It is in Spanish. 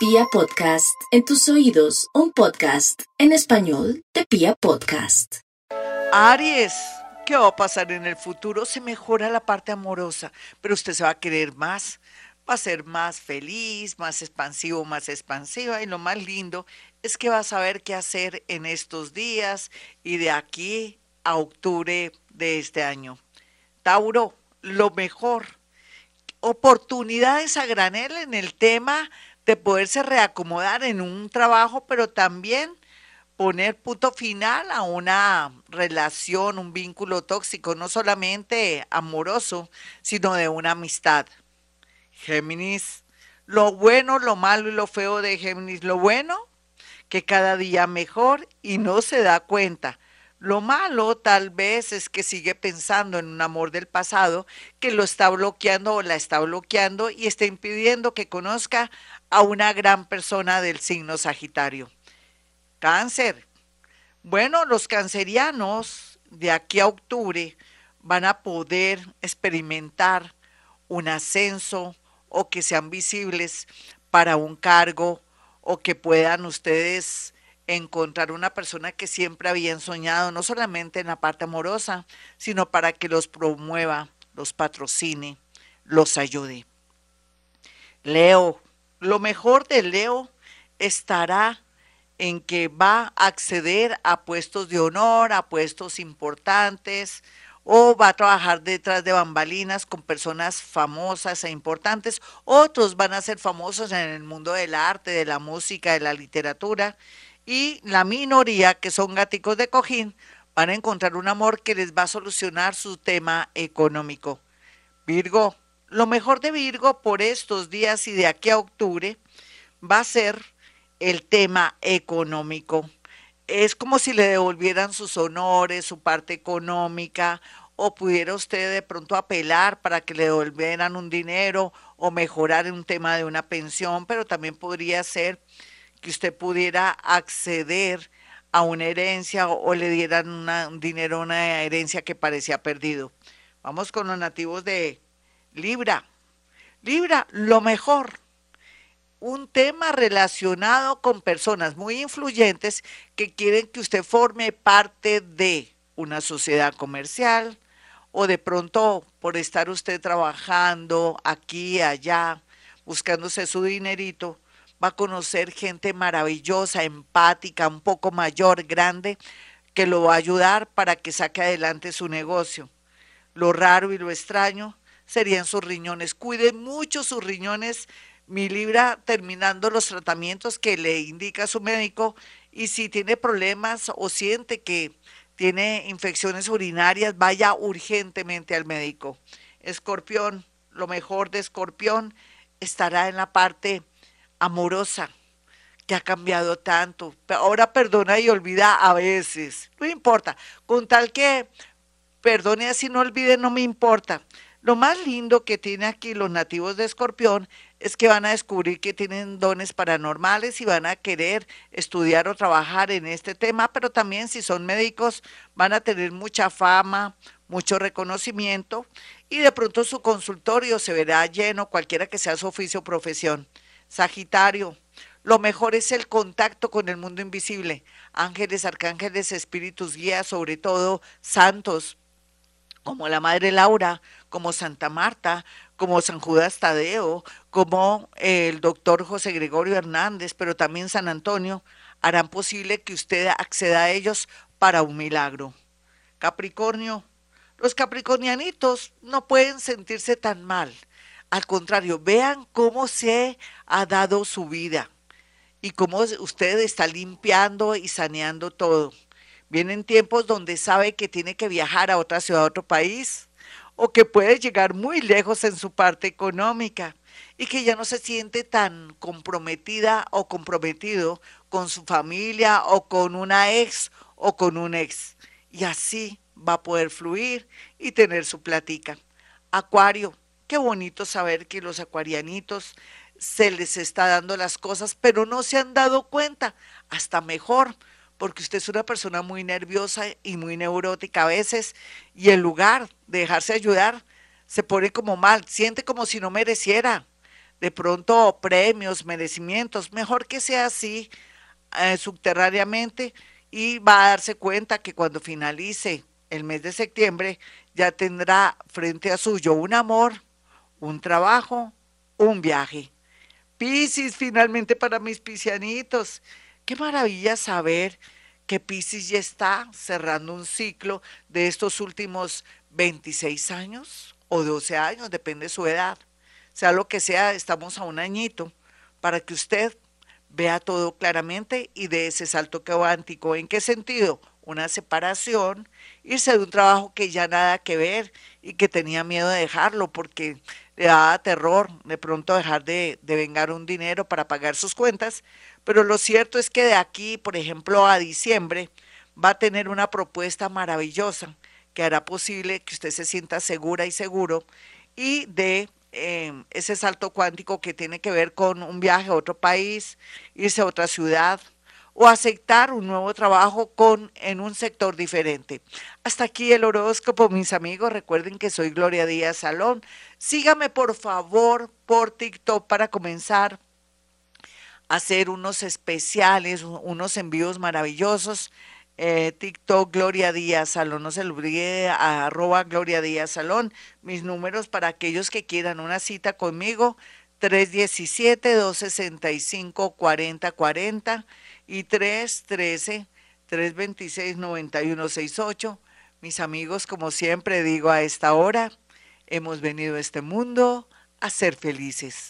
Pia Podcast, en tus oídos, un podcast en español de Pia Podcast. Aries, ¿qué va a pasar en el futuro? Se mejora la parte amorosa, pero usted se va a querer más, va a ser más feliz, más expansivo, más expansiva y lo más lindo es que va a saber qué hacer en estos días y de aquí a octubre de este año. Tauro, lo mejor. Oportunidades a granel en el tema de poderse reacomodar en un trabajo, pero también poner punto final a una relación, un vínculo tóxico, no solamente amoroso, sino de una amistad. Géminis, lo bueno, lo malo y lo feo de Géminis, lo bueno, que cada día mejor y no se da cuenta. Lo malo tal vez es que sigue pensando en un amor del pasado que lo está bloqueando o la está bloqueando y está impidiendo que conozca a una gran persona del signo Sagitario. Cáncer. Bueno, los cancerianos de aquí a octubre van a poder experimentar un ascenso o que sean visibles para un cargo o que puedan ustedes encontrar una persona que siempre habían soñado, no solamente en la parte amorosa, sino para que los promueva, los patrocine, los ayude. Leo, lo mejor de Leo estará en que va a acceder a puestos de honor, a puestos importantes, o va a trabajar detrás de bambalinas con personas famosas e importantes. Otros van a ser famosos en el mundo del arte, de la música, de la literatura y la minoría, que son gaticos de cojín, van a encontrar un amor que les va a solucionar su tema económico. Virgo, lo mejor de Virgo por estos días y de aquí a octubre va a ser el tema económico. Es como si le devolvieran sus honores, su parte económica, o pudiera usted de pronto apelar para que le devolvieran un dinero o mejorar un tema de una pensión, pero también podría ser que usted pudiera acceder a una herencia o, le dieran un dinero, una herencia que parecía perdido. Vamos con los nativos de Libra. Libra, lo mejor. Un tema relacionado con personas muy influyentes que quieren que usted forme parte de una sociedad comercial o de pronto por estar usted trabajando aquí allá, buscándose su dinerito, va a conocer gente maravillosa, empática, un poco mayor, grande, que lo va a ayudar para que saque adelante su negocio. Lo raro y lo extraño serían sus riñones. Cuide mucho sus riñones, mi libra, terminando los tratamientos que le indica su médico. Y si tiene problemas o siente que tiene infecciones urinarias, vaya urgentemente al médico. Escorpión, lo mejor de escorpión estará en la parte amorosa que ha cambiado tanto. Ahora perdona y olvida a veces. No importa. Con tal que perdone así no olvide, no me importa. Lo más lindo que tiene aquí los nativos de Escorpión es que van a descubrir que tienen dones paranormales y van a querer estudiar o trabajar en este tema, pero también si son médicos van a tener mucha fama, mucho reconocimiento y de pronto su consultorio se verá lleno, cualquiera que sea su oficio o profesión. Sagitario, lo mejor es el contacto con el mundo invisible. Ángeles, arcángeles, espíritus guías, sobre todo santos, como la Madre Laura, como Santa Marta, como San Judas Tadeo, como el doctor José Gregorio Hernández, pero también San Antonio, harán posible que usted acceda a ellos para un milagro. Capricornio, los capricornianitos no pueden sentirse tan mal al contrario, vean cómo se ha dado su vida y cómo usted está limpiando y saneando todo. Vienen tiempos donde sabe que tiene que viajar a otra ciudad, a otro país, o que puede llegar muy lejos en su parte económica y que ya no se siente tan comprometida o comprometido con su familia o con una ex o con un ex. Y así va a poder fluir y tener su platica. Acuario, Qué bonito saber que los acuarianitos se les está dando las cosas, pero no se han dado cuenta. Hasta mejor, porque usted es una persona muy nerviosa y muy neurótica a veces, y en lugar de dejarse ayudar, se pone como mal, siente como si no mereciera. de pronto premios, merecimientos, mejor que sea así eh, subterráneamente y va a darse cuenta que cuando finalice el mes de septiembre ya tendrá frente a suyo un amor, un trabajo, un viaje. Piscis, finalmente para mis piscianitos. Qué maravilla saber que Piscis ya está cerrando un ciclo de estos últimos 26 años o 12 años, depende de su edad. Sea lo que sea, estamos a un añito para que usted vea todo claramente y de ese salto cuántico. ¿En qué sentido? Una separación, irse de un trabajo que ya nada que ver y que tenía miedo de dejarlo porque le daba terror de pronto dejar de, de vengar un dinero para pagar sus cuentas. Pero lo cierto es que de aquí, por ejemplo, a diciembre, va a tener una propuesta maravillosa que hará posible que usted se sienta segura y seguro y de eh, ese salto cuántico que tiene que ver con un viaje a otro país, irse a otra ciudad o aceptar un nuevo trabajo con en un sector diferente. Hasta aquí el horóscopo, mis amigos. Recuerden que soy Gloria Díaz Salón. Sígame por favor por TikTok para comenzar hacer unos especiales, unos envíos maravillosos eh, TikTok Gloria Díaz Salón, no se lo olvide, arroba Gloria Díaz Salón, mis números para aquellos que quieran una cita conmigo, 317-265-4040 y 313-326-9168. Mis amigos, como siempre digo a esta hora, hemos venido a este mundo a ser felices.